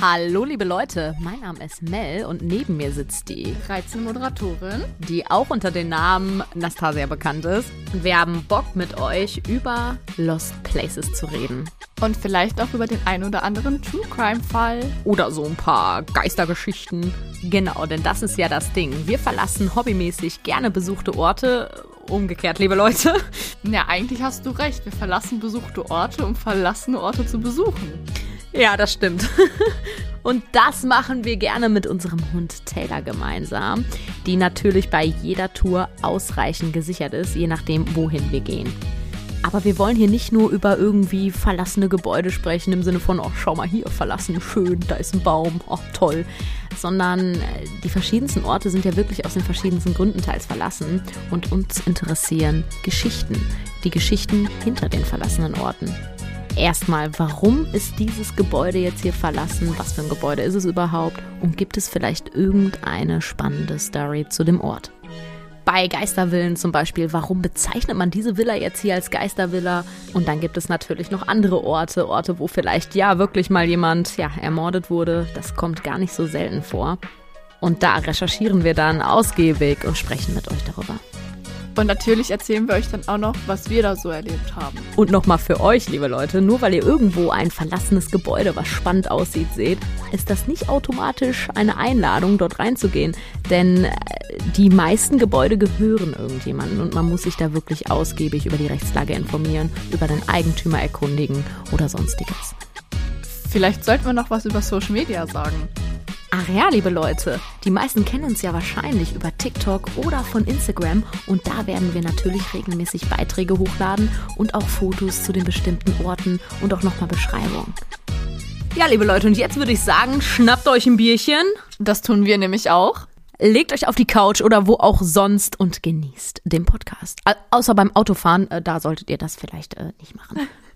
Hallo liebe Leute, mein Name ist Mel und neben mir sitzt die reizende Moderatorin, die auch unter dem Namen Nastasia bekannt ist. Wir haben Bock mit euch über Lost Places zu reden. Und vielleicht auch über den ein oder anderen True Crime Fall. Oder so ein paar Geistergeschichten. Genau, denn das ist ja das Ding. Wir verlassen hobbymäßig gerne besuchte Orte. Umgekehrt, liebe Leute. Ja, eigentlich hast du recht. Wir verlassen besuchte Orte, um verlassene Orte zu besuchen. Ja, das stimmt. Und das machen wir gerne mit unserem Hund Taylor gemeinsam, die natürlich bei jeder Tour ausreichend gesichert ist, je nachdem, wohin wir gehen. Aber wir wollen hier nicht nur über irgendwie verlassene Gebäude sprechen, im Sinne von, oh, schau mal hier, verlassen, schön, da ist ein Baum, oh, toll. Sondern äh, die verschiedensten Orte sind ja wirklich aus den verschiedensten Gründen teils verlassen. Und uns interessieren Geschichten. Die Geschichten hinter den verlassenen Orten erstmal, warum ist dieses Gebäude jetzt hier verlassen? Was für ein Gebäude ist es überhaupt? Und gibt es vielleicht irgendeine spannende Story zu dem Ort? Bei Geistervillen zum Beispiel, warum bezeichnet man diese Villa jetzt hier als Geistervilla? Und dann gibt es natürlich noch andere Orte, Orte, wo vielleicht ja wirklich mal jemand ja, ermordet wurde. Das kommt gar nicht so selten vor. Und da recherchieren wir dann ausgiebig und sprechen mit euch darüber. Und natürlich erzählen wir euch dann auch noch, was wir da so erlebt haben. Und nochmal für euch, liebe Leute, nur weil ihr irgendwo ein verlassenes Gebäude, was spannend aussieht, seht, ist das nicht automatisch eine Einladung, dort reinzugehen. Denn äh, die meisten Gebäude gehören irgendjemandem und man muss sich da wirklich ausgiebig über die Rechtslage informieren, über den Eigentümer erkundigen oder sonstiges. Vielleicht sollten wir noch was über Social Media sagen. Ach ja, liebe Leute, die meisten kennen uns ja wahrscheinlich über TikTok oder von Instagram und da werden wir natürlich regelmäßig Beiträge hochladen und auch Fotos zu den bestimmten Orten und auch nochmal Beschreibungen. Ja, liebe Leute, und jetzt würde ich sagen, schnappt euch ein Bierchen. Das tun wir nämlich auch. Legt euch auf die Couch oder wo auch sonst und genießt den Podcast. außer beim Autofahren, äh, da solltet ihr das vielleicht äh, nicht machen.